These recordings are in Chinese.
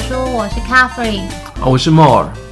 说，我是 Catherine，我是 More。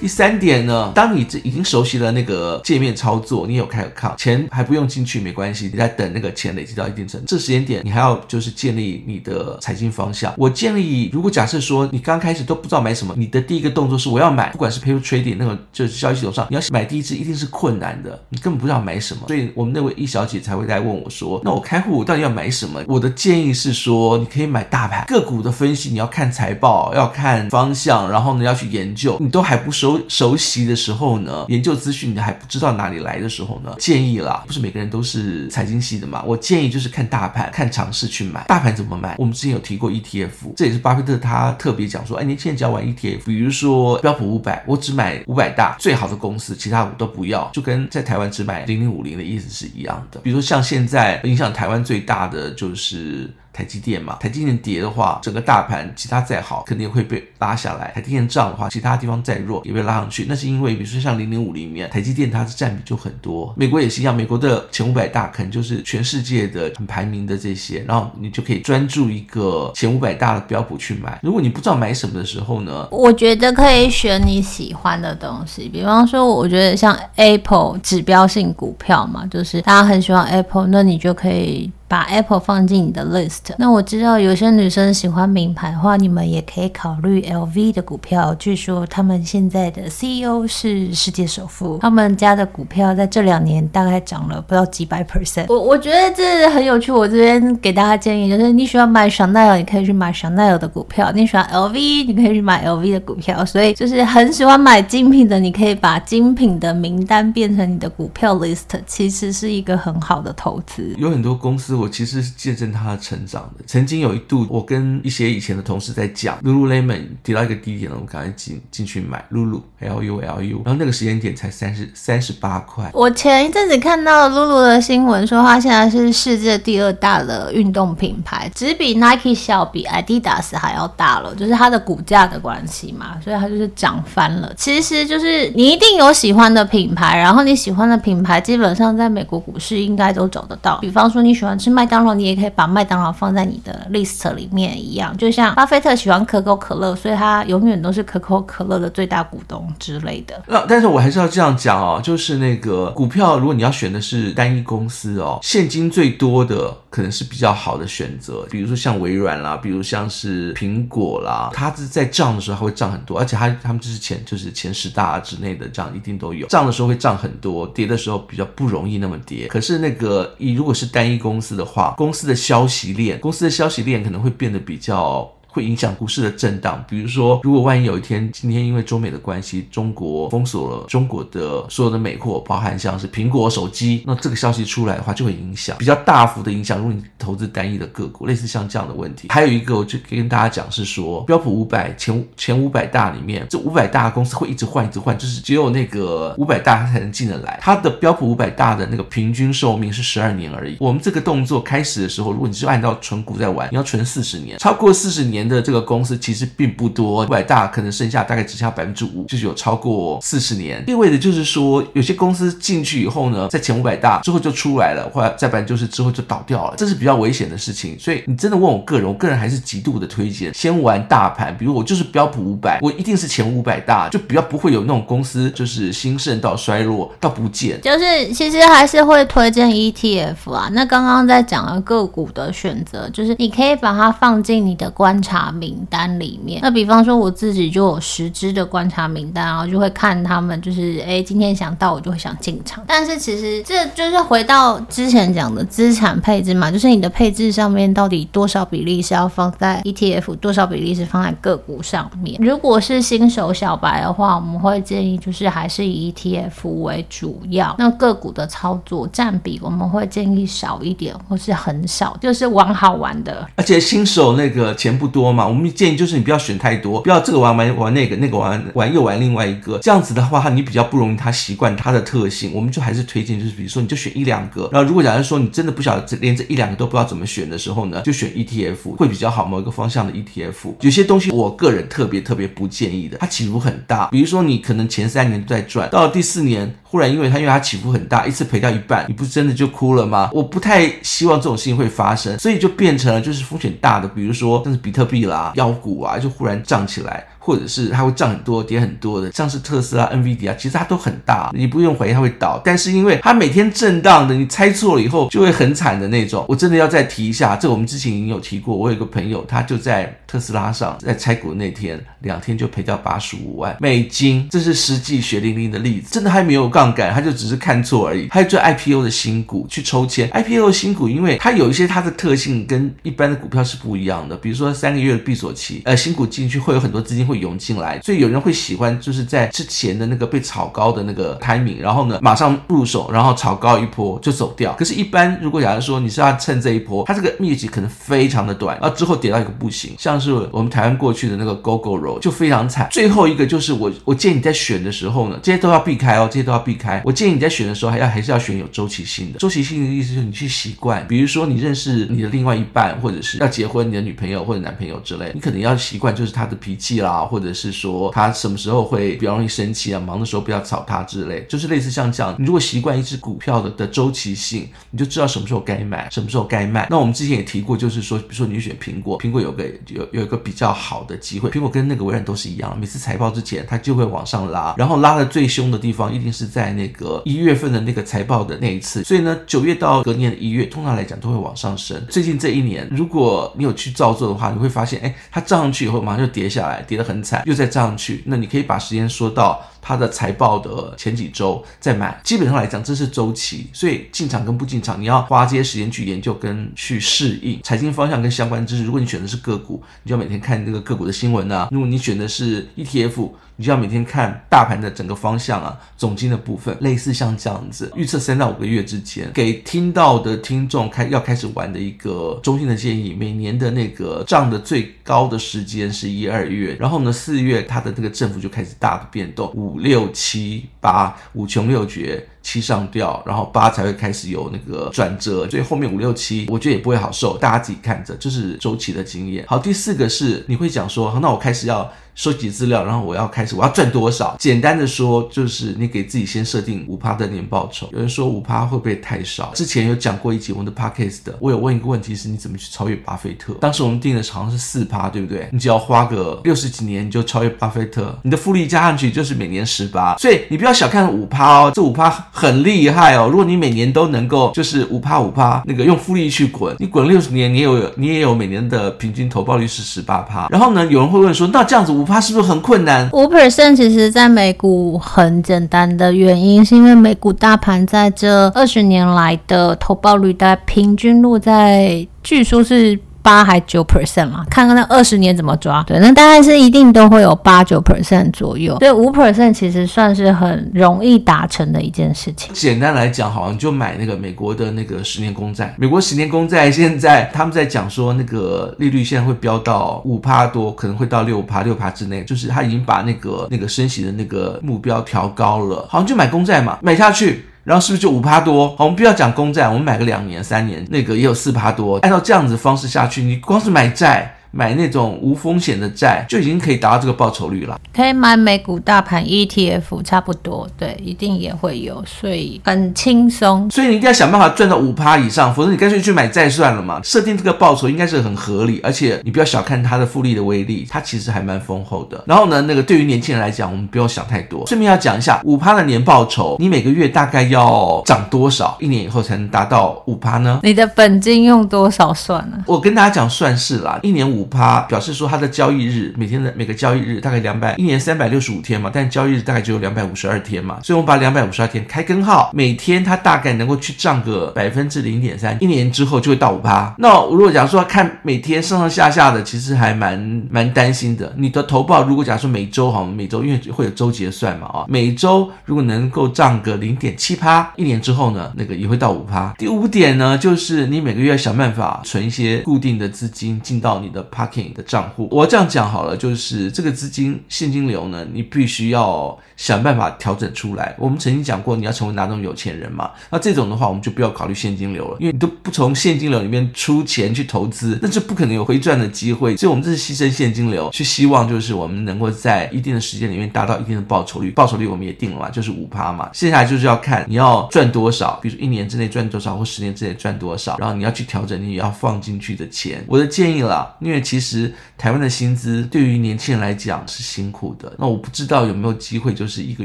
第三点呢，当你这已经熟悉了那个界面操作，你有开 account，钱还不用进去没关系，你在等那个钱累积到一定程度，这时间点你还要就是建立你的财经方向。我建议，如果假设说你刚开始都不知道买什么，你的第一个动作是我要买，不管是 paper trading 那个就是交易系统上，你要买第一支一定是困难的，你根本不知道买什么，所以我们那位易小姐才会来问我说，那我开户我到底要买什么？我的建议是说，你可以买大盘个股的分析，你要看财报，要看方向，然后呢要去研究，你都还不熟熟熟悉的时候呢，研究资讯你还不知道哪里来的时候呢，建议啦，不是每个人都是财经系的嘛，我建议就是看大盘，看常识去买。大盘怎么买？我们之前有提过 ETF，这也是巴菲特他特别讲说，哎，年轻人只要玩 ETF，比如说标普五百，我只买五百大最好的公司，其他我都不要，就跟在台湾只买零零五零的意思是一样的。比如说像现在影响台湾最大的就是。台积电嘛，台积电跌的话，整个大盘其他再好，肯定会被拉下来；台积电涨的话，其他地方再弱也被拉上去。那是因为，比如说像零零五里面，台积电它的占比就很多。美国也是一样，美国的前五百大可能就是全世界的很排名的这些，然后你就可以专注一个前五百大的标普去买。如果你不知道买什么的时候呢，我觉得可以选你喜欢的东西，比方说，我觉得像 Apple 指标性股票嘛，就是大家很喜欢 Apple，那你就可以。把 Apple 放进你的 list。那我知道有些女生喜欢名牌的话，你们也可以考虑 LV 的股票。据说他们现在的 CEO 是世界首富，他们家的股票在这两年大概涨了不到几百 percent。我我觉得这很有趣。我这边给大家建议就是，你喜欢买 Chanel，你可以去买 Chanel 的股票；你喜欢 LV，你可以去买 LV 的股票。所以就是很喜欢买精品的，你可以把精品的名单变成你的股票 list，其实是一个很好的投资。有很多公司。我其实是见证他的成长的。曾经有一度，我跟一些以前的同事在讲，Lululemon 跌到一个低点了，我们赶快进进去买 Lulu L U L U，然后那个时间点才三十三十八块。我前一阵子看到 Lulu 的新闻说，它现在是世界第二大的运动品牌，只比 Nike 小，比 Adidas 还要大了，就是它的股价的关系嘛，所以它就是涨翻了。其实就是你一定有喜欢的品牌，然后你喜欢的品牌基本上在美国股市应该都找得到。比方说你喜欢吃。麦当劳，你也可以把麦当劳放在你的 list 里面一样，就像巴菲特喜欢可口可乐，所以他永远都是可口可乐的最大股东之类的。那但是我还是要这样讲哦，就是那个股票，如果你要选的是单一公司哦，现金最多的可能是比较好的选择，比如说像微软啦，比如像是苹果啦，它是在涨的时候它会涨很多，而且它他们就是前就是前十大之内的这样一定都有，涨的时候会涨很多，跌的时候比较不容易那么跌。可是那个你如果是单一公司的的话，公司的消息链，公司的消息链可能会变得比较。会影响股市的震荡，比如说，如果万一有一天，今天因为中美的关系，中国封锁了中国的所有的美货，包含像是苹果手机，那这个消息出来的话，就会影响比较大幅的影响。如果你投资单一的个股，类似像这样的问题，还有一个，我就跟大家讲是说，标普五百前前五百大里面，这五百大公司会一直换，一直换，就是只有那个五百大它才能进得来。它的标普五百大的那个平均寿命是十二年而已。我们这个动作开始的时候，如果你是按照存股在玩，你要存四十年，超过四十年。的这个公司其实并不多，五百大可能剩下大概只剩下百分之五，就是有超过四十年。意味着就是说，有些公司进去以后呢，在前五百大之后就出来了，或者再不然就是之后就倒掉了，这是比较危险的事情。所以你真的问我个人，我个人还是极度的推荐先玩大盘，比如我就是标普五百，我一定是前五百大，就比较不会有那种公司就是兴盛到衰落到不见。就是其实还是会推荐 ETF 啊。那刚刚在讲了个股的选择，就是你可以把它放进你的观察。查名单里面，那比方说我自己就有十支的观察名单，然后就会看他们，就是哎，今天想到我就会想进场。但是其实这就是回到之前讲的资产配置嘛，就是你的配置上面到底多少比例是要放在 ETF，多少比例是放在个股上面。如果是新手小白的话，我们会建议就是还是以 ETF 为主要，那个股的操作占比我们会建议少一点，或是很少，就是玩好玩的。而且新手那个钱不多。多嘛，我们建议就是你不要选太多，不要这个玩玩玩那个，那个玩玩又玩另外一个，这样子的话，你比较不容易他习惯它的特性。我们就还是推荐，就是比如说你就选一两个，然后如果假如说你真的不晓得连这一两个都不知道怎么选的时候呢，就选 ETF 会比较好，某一个方向的 ETF。有些东西我个人特别特别不建议的，它起伏很大，比如说你可能前三年在赚，到了第四年。忽然因为他因为他起伏很大，一次赔掉一半，你不是真的就哭了吗？我不太希望这种事情会发生，所以就变成了就是风险大的，比如说像是比特币啦、妖股啊，就忽然涨起来。或者是它会涨很多、跌很多的，像是特斯拉、NVIDIA，其实它都很大，你不用怀疑它会倒。但是因为它每天震荡的，你猜错了以后就会很惨的那种。我真的要再提一下，这我们之前已经有提过。我有一个朋友，他就在特斯拉上，在拆股那天，两天就赔掉八十五万美金，这是实际血淋淋的例子。真的还没有杠杆，他就只是看错而已。还有做 IPO 的新股去抽签，IPO 新股，因为它有一些它的特性跟一般的股票是不一样的，比如说三个月的闭锁期，呃，新股进去会有很多资金会涌进来，所以有人会喜欢就是在之前的那个被炒高的那个 timing，然后呢马上入手，然后炒高一波就走掉。可是，一般如果假如说你是要趁这一波，它这个蜜月期可能非常的短，然后之后跌到一个不行，像是我们台湾过去的那个 Gogoro 就非常惨。最后一个就是我我建议你在选的时候呢，这些都要避开哦，这些都要避开。我建议你在选的时候还要还是要选有周期性的。周期性的意思就是你去习惯，比如说你认识你的另外一半，或者是要结婚，你的女朋友或者男朋友之类，你可能要习惯就是他的脾气啦，或者是说。他什么时候会比较容易生气啊？忙的时候不要吵他之类，就是类似像这样。你如果习惯一只股票的的周期性，你就知道什么时候该买，什么时候该卖。那我们之前也提过，就是说，比如说你选苹果，苹果有个有有一个比较好的机会，苹果跟那个微软都是一样，每次财报之前它就会往上拉，然后拉的最凶的地方一定是在那个一月份的那个财报的那一次。所以呢，九月到隔年的一月，通常来讲都会往上升。最近这一年，如果你有去照做的话，你会发现，哎，它涨上去以后马上就跌下来，跌得很很惨，又再涨上去。那你可以把时间说到它的财报的前几周再买。基本上来讲，这是周期，所以进场跟不进场，你要花这些时间去研究跟去适应财经方向跟相关知识。如果你选的是个股，你就要每天看这个个股的新闻啊；如果你选的是 ETF，你就要每天看大盘的整个方向啊，总经的部分，类似像这样子预测三到五个月之间，给听到的听众开要开始玩的一个中心的建议。每年的那个涨的最高的时间是一二月，然后呢四月它的这个振幅就开始大的变动，五五六七八五穷六绝。七上吊，然后八才会开始有那个转折，所以后面五六七，我觉得也不会好受，大家自己看着，就是周期的经验。好，第四个是你会讲说，那我开始要收集资料，然后我要开始我要赚多少？简单的说，就是你给自己先设定五趴的年报酬。有人说五趴会不会太少？之前有讲过一集我们的 podcast 的，我有问一个问题是，你怎么去超越巴菲特？当时我们定的好像是四趴，对不对？你只要花个六十几年，你就超越巴菲特，你的复利加上去就是每年十八，所以你不要小看五趴哦，这五趴。很厉害哦！如果你每年都能够就是五趴五趴那个用复利去滚，你滚六十年，你也有你也有每年的平均投报率是十八趴。然后呢，有人会问说，那这样子五趴是不是很困难？五 percent 其实在美股很简单的原因，是因为美股大盘在这二十年来的投报率大概平均落在，据说是。八还九 percent 嘛？看看那二十年怎么抓？对，那大概是一定都会有八九 percent 左右。对，五 percent 其实算是很容易达成的一件事情。简单来讲，好像就买那个美国的那个十年公债。美国十年公债现在他们在讲说，那个利率现在会飙到五趴多，可能会到六趴，六趴之内，就是他已经把那个那个升息的那个目标调高了。好像就买公债嘛，买下去。然后是不是就五趴多？好，我们不要讲公债，我们买个两年、三年，那个也有四趴多。按照这样子方式下去，你光是买债。买那种无风险的债就已经可以达到这个报酬率了。可以买美股大盘 ETF，差不多，对，一定也会有，所以很轻松。所以你一定要想办法赚到五趴以上，否则你干脆去买债算了嘛。设定这个报酬应该是很合理，而且你不要小看它的复利的威力，它其实还蛮丰厚的。然后呢，那个对于年轻人来讲，我们不要想太多。顺便要讲一下五趴的年报酬，你每个月大概要涨多少，一年以后才能达到五趴呢？你的本金用多少算呢？我跟大家讲算式啦，一年五。五趴表示说，它的交易日每天的每个交易日大概两百，一年三百六十五天嘛，但交易日大概只有两百五十二天嘛，所以我们把两百五十二天开根号，每天它大概能够去涨个百分之零点三，一年之后就会到五趴。那如果假如说看每天上上下下的，其实还蛮蛮担心的。你的投报如果假如说每周哈，每周因为会有周结算嘛啊，每周如果能够涨个零点七趴，一年之后呢，那个也会到五趴。第五点呢，就是你每个月想办法存一些固定的资金进到你的。Parking 的账户。我这样讲好了，就是这个资金现金流呢，你必须要想办法调整出来。我们曾经讲过，你要成为哪种有钱人嘛？那这种的话，我们就不要考虑现金流了，因为你都不从现金流里面出钱去投资，那就不可能有回赚的机会。所以，我们这是牺牲现金流，去希望就是我们能够在一定的时间里面达到一定的报酬率。报酬率我们也定了嘛，就是五趴嘛。接下来就是要看你要赚多少，比如说一年之内赚多少，或十年之内赚多少，然后你要去调整你要放进去的钱。我的建议啦，因为其实台湾的薪资对于年轻人来讲是辛苦的。那我不知道有没有机会，就是一个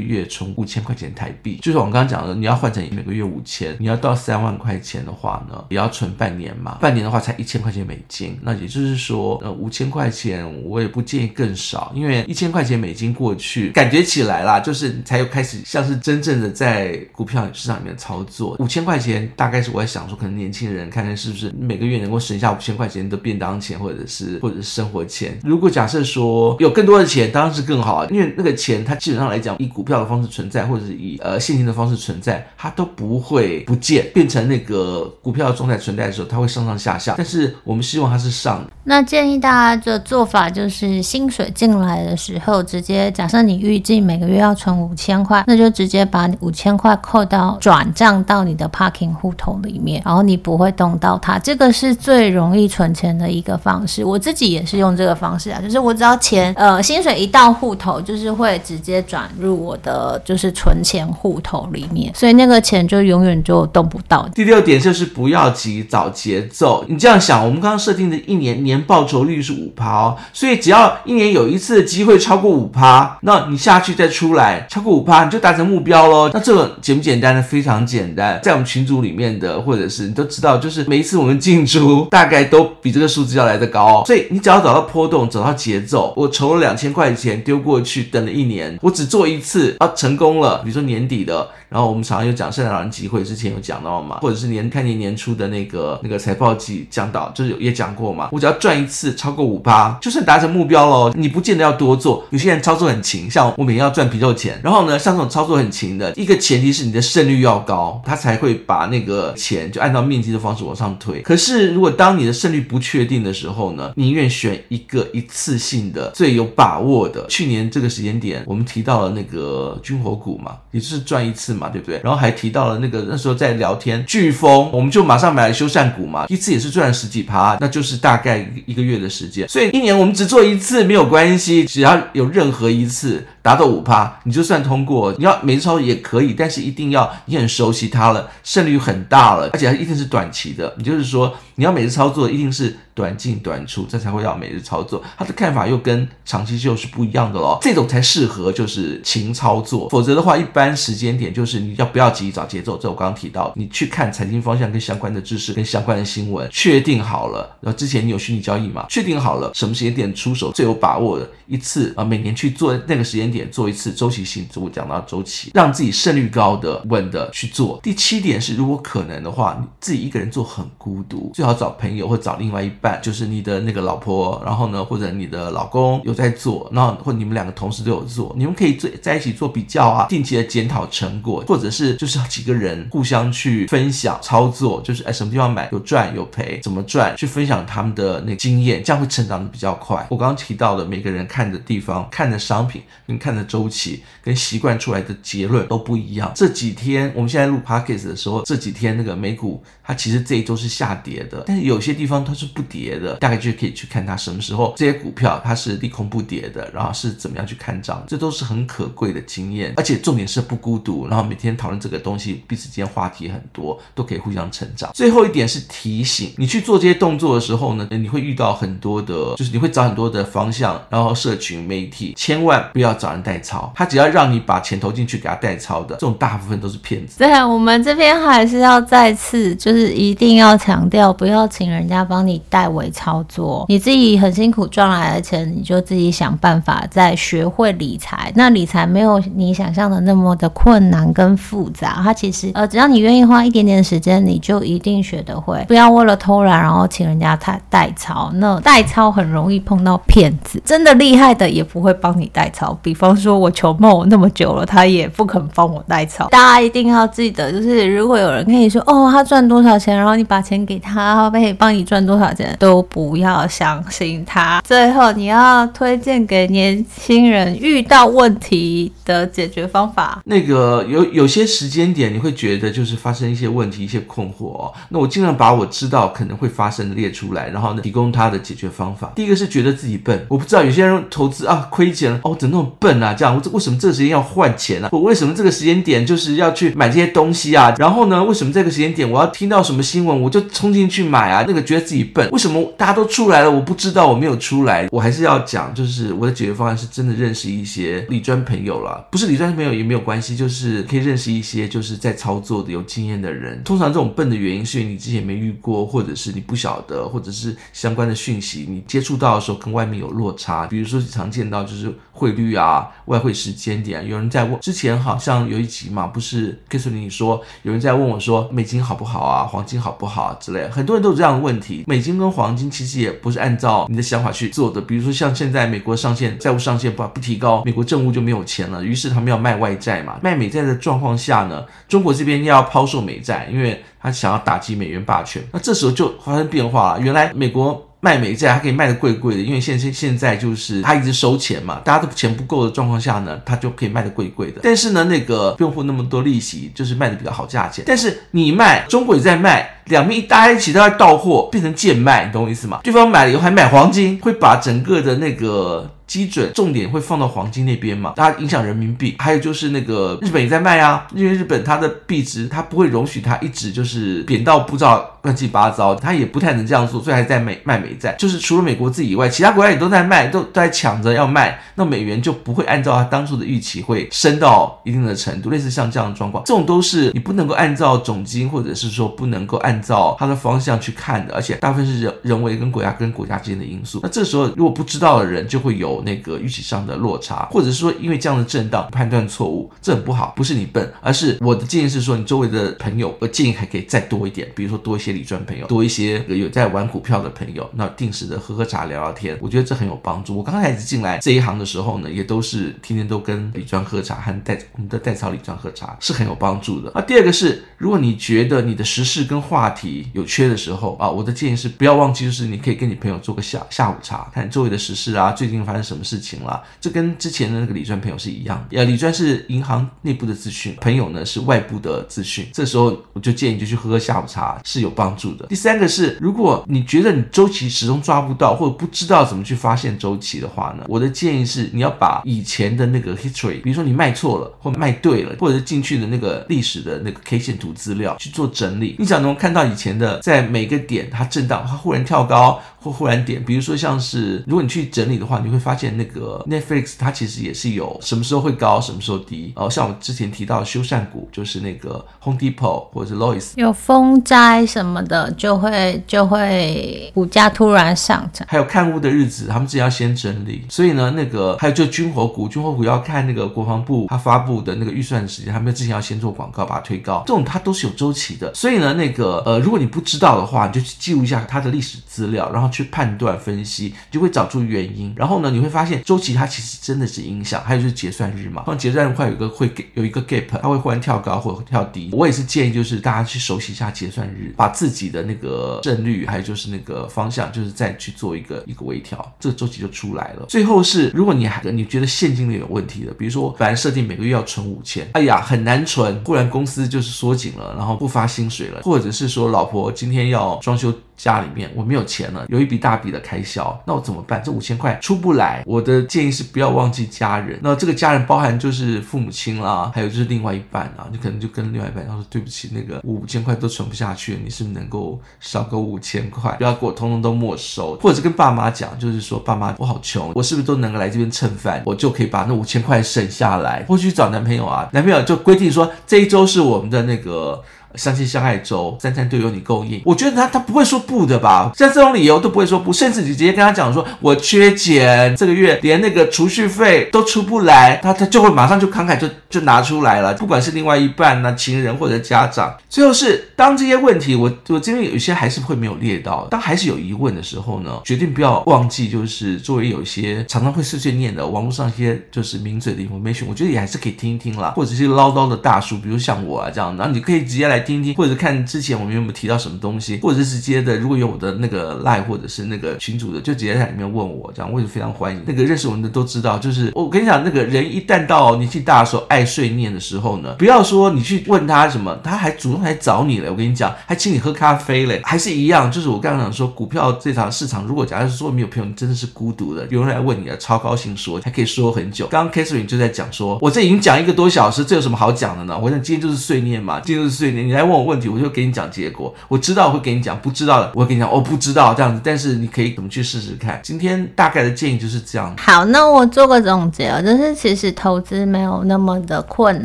月从五千块钱台币，就是我们刚刚讲的，你要换成每个月五千，你要到三万块钱的话呢，也要存半年嘛。半年的话才一千块钱美金，那也就是说，呃，五千块钱我也不建议更少，因为一千块钱美金过去，感觉起来啦，就是才有开始像是真正的在股票市场里面操作。五千块钱大概是我在想说，可能年轻人看看是不是每个月能够省下五千块钱的便当钱，或者是或者是生活钱。如果假设说有更多的钱，当然是更好，因为那个钱它基本上来讲，以股票的方式存在，或者是以呃现金的方式存在，它都不会不见，变成那个股票的状态存在的时候，它会上上下下。但是我们希望它是上。那建议大家的做法就是，薪水进来的时候，直接假设你预计每个月要存五千块，那就直接把五千块扣到转账到你的 Parking 户头里面，然后你不会动到它。这个是最容易存钱的一个方式。我我自己也是用这个方式啊，就是我只要钱呃薪水一到户头，就是会直接转入我的就是存钱户头里面，所以那个钱就永远就动不到。第六点就是不要急，找节奏。你这样想，我们刚刚设定的一年年报酬率是五趴哦，所以只要一年有一次的机会超过五趴，那你下去再出来超过五趴，你就达成目标喽。那这个简不简单呢？非常简单，在我们群组里面的或者是你都知道，就是每一次我们进出大概都比这个数字要来得高哦。所以你只要找到波动，找到节奏。我筹了两千块钱丢过去，等了一年，我只做一次啊，成功了。比如说年底的。然后我们常常有讲圣诞老人集会，之前有讲到嘛，或者是年开年年初的那个那个财报季讲到，就是有也讲过嘛。我只要赚一次超过五八，就算达成目标喽。你不见得要多做，有些人操作很勤，像我每天要赚皮肉钱。然后呢，像这种操作很勤的，一个前提是你的胜率要高，他才会把那个钱就按照面积的方式往上推。可是如果当你的胜率不确定的时候呢，宁愿选一个一次性的最有把握的。去年这个时间点，我们提到了那个军火股嘛，也就是赚一次。嘛，对不对？然后还提到了那个那时候在聊天，飓风，我们就马上买了修缮股嘛，一次也是赚了十几趴，那就是大概一个月的时间。所以一年我们只做一次没有关系，只要有任何一次达到五趴，你就算通过。你要每次操作也可以，但是一定要你很熟悉它了，胜率很大了，而且它一定是短期的。你就是说你要每次操作一定是。短进短出，这才会要每日操作。他的看法又跟长期就是不一样的咯。这种才适合就是勤操作，否则的话，一般时间点就是你要不要急找节奏。这我刚刚提到，你去看财经方向跟相关的知识跟相关的新闻，确定好了。然后之前你有虚拟交易嘛？确定好了什么时间点出手最有把握的一次啊？每年去做那个时间点做一次周期性，我讲到周期，让自己胜率高的稳的去做。第七点是，如果可能的话，你自己一个人做很孤独，最好找朋友或找另外一半。就是你的那个老婆，然后呢，或者你的老公有在做，然后或你们两个同时都有做，你们可以做在一起做比较啊，定期的检讨成果，或者是就是几个人互相去分享操作，就是哎什么地方买有赚有赔，怎么赚，去分享他们的那个经验，这样会成长的比较快。我刚刚提到的每个人看的地方、看的商品你看看的周期跟习惯出来的结论都不一样。这几天我们现在录 podcast 的时候，这几天那个美股它其实这一周是下跌的，但是有些地方它是不跌的。大概就可以去看它什么时候这些股票它是利空不跌的，然后是怎么样去看涨，这都是很可贵的经验，而且重点是不孤独，然后每天讨论这个东西，彼此间话题很多，都可以互相成长。最后一点是提醒你去做这些动作的时候呢，你会遇到很多的，就是你会找很多的方向，然后社群媒体，千万不要找代操，他只要让你把钱投进去给他代操的，这种大部分都是骗子。对，我们这边还是要再次就是一定要强调，不要请人家帮你代为。操作，你自己很辛苦赚来的钱，你就自己想办法再学会理财。那理财没有你想象的那么的困难跟复杂，它其实呃，只要你愿意花一点点时间，你就一定学得会。不要为了偷懒，然后请人家代代操，那代操很容易碰到骗子，真的厉害的也不会帮你代操。比方。方说我求梦那么久了，他也不肯帮我代操。大家一定要记得，就是如果有人跟你说哦，他赚多少钱，然后你把钱给他，他可以帮你赚多少钱，都不要相信他。最后，你要推荐给年轻人遇到问题的解决方法。那个有有些时间点，你会觉得就是发生一些问题、一些困惑哦。那我尽量把我知道可能会发生的列出来，然后呢，提供他的解决方法。第一个是觉得自己笨，我不知道有些人投资啊亏钱了哦，怎那么笨笨啊？这样，我为什么这个时间要换钱、啊？我为什么这个时间点就是要去买这些东西啊？然后呢，为什么这个时间点我要听到什么新闻我就冲进去买啊？那个觉得自己笨，为什么大家都出来了，我不知道我没有出来？我还是要讲，就是我的解决方案是真的认识一些理专朋友了，不是理专朋友也没有关系，就是可以认识一些就是在操作的有经验的人。通常这种笨的原因是你之前没遇过，或者是你不晓得，或者是相关的讯息你接触到的时候跟外面有落差。比如说常见到就是汇率啊、外汇时间点，有人在问，之前好像有一集嘛，不是 Kissly 说有人在问我说美金好不好啊，黄金好不好啊之类，很多人都有这样的问题。美金跟黄金其实也不是按照你的想法去做的，比如说像现在美国上限债务上限不不提高，美国政务就没有钱了，于是他们要卖外债嘛，卖美债的状况下呢，中国这边要抛售美债，因为他想要打击美元霸权，那这时候就发生变化了，原来美国。卖美债，还可以卖的贵贵的，因为现现现在就是他一直收钱嘛，大家都钱不够的状况下呢，他就可以卖的贵贵的。但是呢，那个不用付那么多利息，就是卖的比较好价钱。但是你卖，中国也在卖，两边一搭一起都在到货，变成贱卖，你懂我意思吗？对方买了以后还买黄金，会把整个的那个。基准重点会放到黄金那边嘛？它影响人民币。还有就是那个日本也在卖啊，因为日本它的币值它不会容许它一直就是贬到不知道乱七八糟，它也不太能这样做，所以还在卖卖美债。就是除了美国自己以外，其他国家也都在卖，都都在抢着要卖。那美元就不会按照它当初的预期会升到一定的程度，类似像这样的状况，这种都是你不能够按照总金或者是说不能够按按照它的方向去看的，而且大部分是人人为跟国家跟国家之间的因素。那这时候如果不知道的人就会有。那个预期上的落差，或者是说因为这样的震荡判断错误，这很不好。不是你笨，而是我的建议是说，你周围的朋友，我建议还可以再多一点，比如说多一些理专朋友，多一些有在玩股票的朋友，那定时的喝喝茶聊聊天，我觉得这很有帮助。我刚开始进来这一行的时候呢，也都是天天都跟理专喝茶，和代我们的代操理专喝茶是很有帮助的。啊，第二个是，如果你觉得你的时事跟话话题有缺的时候啊，我的建议是不要忘记，就是你可以跟你朋友做个下下午茶，看周围的时事啊，最近发生什么事情了？这跟之前的那个理专朋友是一样的。呃，理专是银行内部的资讯，朋友呢是外部的资讯。这时候我就建议就去喝喝下午茶是有帮助的。第三个是，如果你觉得你周期始终抓不到，或者不知道怎么去发现周期的话呢，我的建议是你要把以前的那个 history，比如说你卖错了或卖对了，或者是进去的那个历史的那个 K 线图资料去做整理。你想能看到以前的在每个点它震荡，它忽然跳高。或忽然点，比如说像是如果你去整理的话，你会发现那个 Netflix 它其实也是有什么时候会高，什么时候低。哦，像我之前提到的修缮股，就是那个 Home Depot 或者是 Lowe's，有风灾什么的，就会就会股价突然上涨。还有看屋的日子，他们自己要先整理。所以呢，那个还有就军火股，军火股要看那个国防部他发布的那个预算时间，他们之前要先做广告把它推高，这种它都是有周期的。所以呢，那个呃，如果你不知道的话，你就去记录一下它的历史资料，然后。去判断分析，就会找出原因。然后呢，你会发现周期它其实真的是影响。还有就是结算日嘛，像结算日会有一个会给有一个 gap，它会忽然跳高或者跳低。我也是建议就是大家去熟悉一下结算日，把自己的那个胜率还有就是那个方向，就是再去做一个一个微调，这个周期就出来了。最后是如果你还你觉得现金流有问题的，比如说本来设定每个月要存五千，哎呀很难存，忽然公司就是缩紧了，然后不发薪水了，或者是说老婆今天要装修。家里面我没有钱了，有一笔大笔的开销，那我怎么办？这五千块出不来。我的建议是不要忘记家人。那这个家人包含就是父母亲啦，还有就是另外一半啊。你可能就跟另外一半说：“对不起，那个五千块都存不下去，你是不是能够少个五千块？不要给我通通都没收。”或者是跟爸妈讲，就是说：“爸妈，我好穷，我是不是都能够来这边蹭饭？我就可以把那五千块省下来，或许找男朋友啊，男朋友就规定说这一周是我们的那个。”相亲相爱周，三餐都有你供应。我觉得他他不会说不的吧？像这种理由都不会说不，甚至你直接跟他讲说，我缺钱，这个月连那个储蓄费都出不来，他他就会马上就慷慨就就拿出来了。不管是另外一半呢、情人或者家长，最后是当这些问题，我我这边有一些还是会没有列到，当还是有疑问的时候呢，决定不要忘记，就是作为有一些常常会碎碎念的网络上一些就是名嘴的 information，我觉得也还是可以听一听啦，或者是唠叨的大叔，比如像我啊这样，然后你可以直接来听听，或者是看之前我们有没有提到什么东西，或者是直接的，如果有我的那个 line 或者是那个群主的，就直接在里面问我，这样我也非常欢迎。那个认识我们的都知道，就是我跟你讲，那个人一旦到年纪大的时候，爱碎念的时候呢，不要说你去问他什么，他还主动来找你了。我跟你讲，还请你喝咖啡嘞，还是一样。就是我刚刚讲说，股票这场市场，如果假如说没有朋友，你真的是孤独的，有人来问你啊，超高兴说，还可以说很久。刚刚 Catherine 就在讲说，我这已经讲一个多小时，这有什么好讲的呢？我想今天就是碎念嘛，今天就是碎念。来问我问题，我就给你讲结果。我知道我会给你讲，不知道的我会跟你讲，我不知道这样子。但是你可以怎么去试试看？今天大概的建议就是这样。好，那我做个总结啊，就是其实投资没有那么的困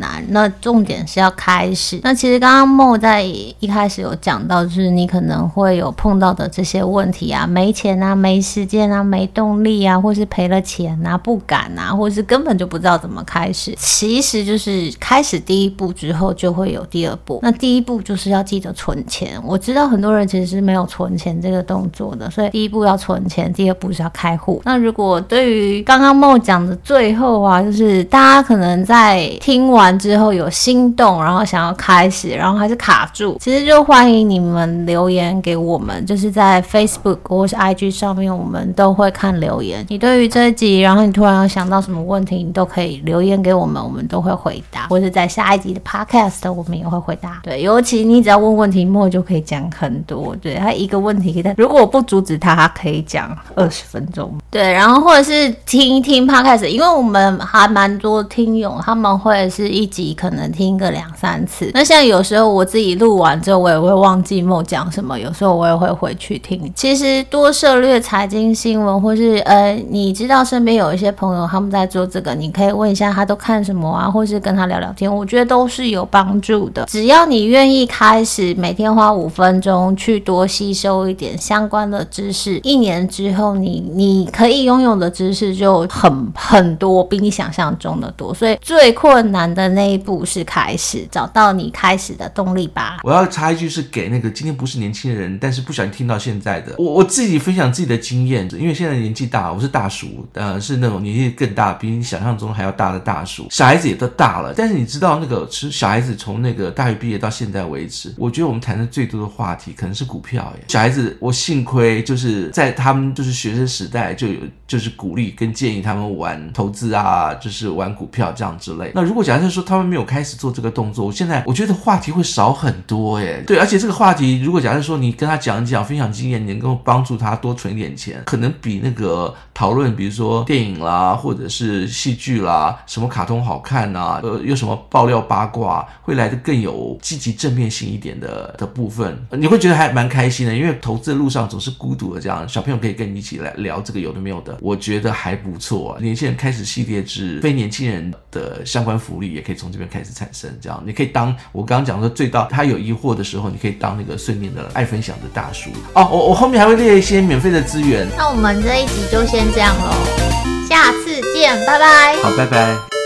难，那重点是要开始。那其实刚刚莫在一开始有讲到，就是你可能会有碰到的这些问题啊，没钱啊，没时间啊，没动力啊，或是赔了钱啊，不敢啊，或是根本就不知道怎么开始。其实就是开始第一步之后，就会有第二步。那第一一步就是要记得存钱。我知道很多人其实是没有存钱这个动作的，所以第一步要存钱，第二步是要开户。那如果对于刚刚莫讲的最后啊，就是大家可能在听完之后有心动，然后想要开始，然后还是卡住，其实就欢迎你们留言给我们，就是在 Facebook 或是 IG 上面，我们都会看留言。你对于这一集，然后你突然想到什么问题，你都可以留言给我们，我们都会回答，或者在下一集的 Podcast 我们也会回答。对，尤其你只要问问题，莫就可以讲很多。对，他一个问题，他如果我不阻止他，他可以讲二十分钟。对，然后或者是听一听 Podcast，因为我们还蛮多听友，他们会是一集可能听个两三次。那像有时候我自己录完之后，我也会忘记莫讲什么，有时候我也会回去听。其实多涉猎财经新闻，或是呃，你知道身边有一些朋友他们在做这个，你可以问一下他都看什么啊，或是跟他聊聊天，我觉得都是有帮助的。只要你愿意开始，每天花五分钟去多吸收一点相关的知识，一年之后你，你可以拥有的知识就很很多，比你想象中的多。所以最困难的那一步是开始，找到你开始的动力吧。我要插一句，是给那个今天不是年轻人，但是不小心听到现在的我，我自己分享自己的经验，因为现在年纪大，我是大叔，呃，是那种年纪更大，比你想象中还要大的大叔，小孩子也都大了。但是你知道那个，其实小孩子从那个大学毕业到现现在为止，我觉得我们谈的最多的话题可能是股票耶。小孩子，我幸亏就是在他们就是学生时代就有就是鼓励跟建议他们玩投资啊，就是玩股票这样之类。那如果假设说他们没有开始做这个动作，我现在我觉得话题会少很多耶。对，而且这个话题如果假设说你跟他讲一讲，分享经验，你能够帮助他多存一点钱，可能比那个讨论比如说电影啦，或者是戏剧啦，什么卡通好看啊，呃，有什么爆料八卦，会来的更有积极正面性一点的的部分，你会觉得还蛮开心的，因为投资的路上总是孤独的，这样小朋友可以跟你一起来聊这个有的没有的，我觉得还不错啊。年轻人开始系列之非年轻人的相关福利也可以从这边开始产生，这样你可以当我刚刚讲说最到他有疑惑的时候，你可以当那个睡眠的爱分享的大叔哦。我我后面还会列一些免费的资源。那我们这一集就先这样喽，下次见，拜拜。好，拜拜。